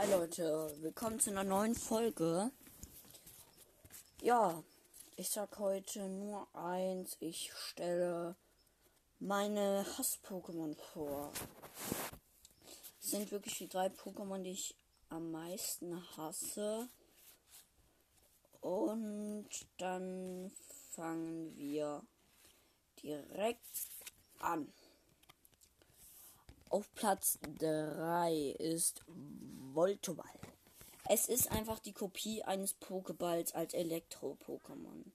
Hi Leute, willkommen zu einer neuen Folge. Ja, ich sag heute nur eins, ich stelle meine Hass-Pokémon vor. Es sind wirklich die drei Pokémon, die ich am meisten hasse. Und dann fangen wir direkt an. Auf Platz 3 ist Voltoball. Es ist einfach die Kopie eines Pokeballs als Elektro-Pokémon.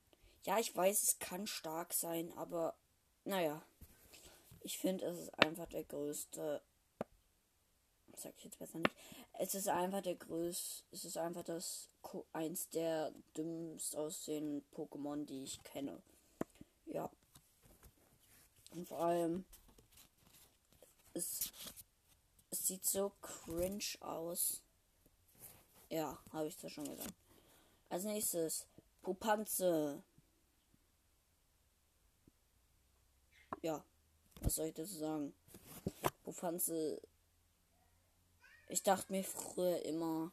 Ja, ich weiß, es kann stark sein, aber naja. Ich finde, es ist einfach der größte. Sag ich jetzt besser nicht. Es ist einfach der größte. Es ist einfach das eins der dümmst aussehenden Pokémon, die ich kenne. Ja. Und vor allem es, es sieht so cringe aus. Ja, habe ich das schon gesagt. Als nächstes Pupanze. Ja, was soll ich dazu sagen? Pupanze. Ich dachte mir früher immer,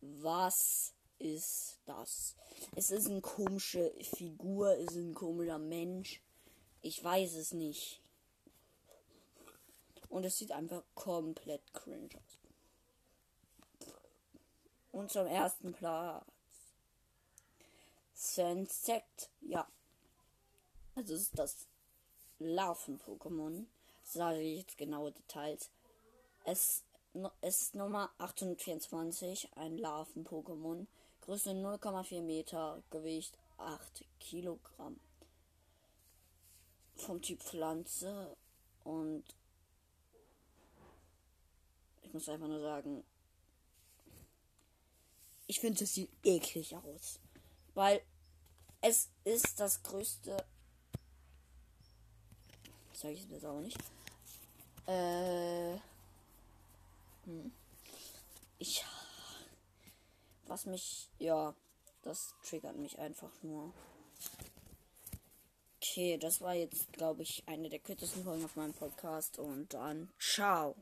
was ist das? Es ist eine komische Figur, es ist ein komischer Mensch. Ich weiß es nicht. Und es sieht einfach komplett cringe aus. Und zum ersten Platz. Sensect. Ja. Also ist das Larven-Pokémon. Sage ich jetzt genaue Details. Es, ist Nummer 824, ein Larven-Pokémon. Größe 0,4 Meter, Gewicht 8 Kilogramm. Vom Typ Pflanze und muss einfach nur sagen, ich finde, es sieht eklig aus. Weil es ist das größte. Zeige ich es jetzt auch nicht. Äh. Hm. Ich. Was mich. Ja. Das triggert mich einfach nur. Okay, das war jetzt, glaube ich, eine der kürzesten Folgen auf meinem Podcast. Und dann ciao.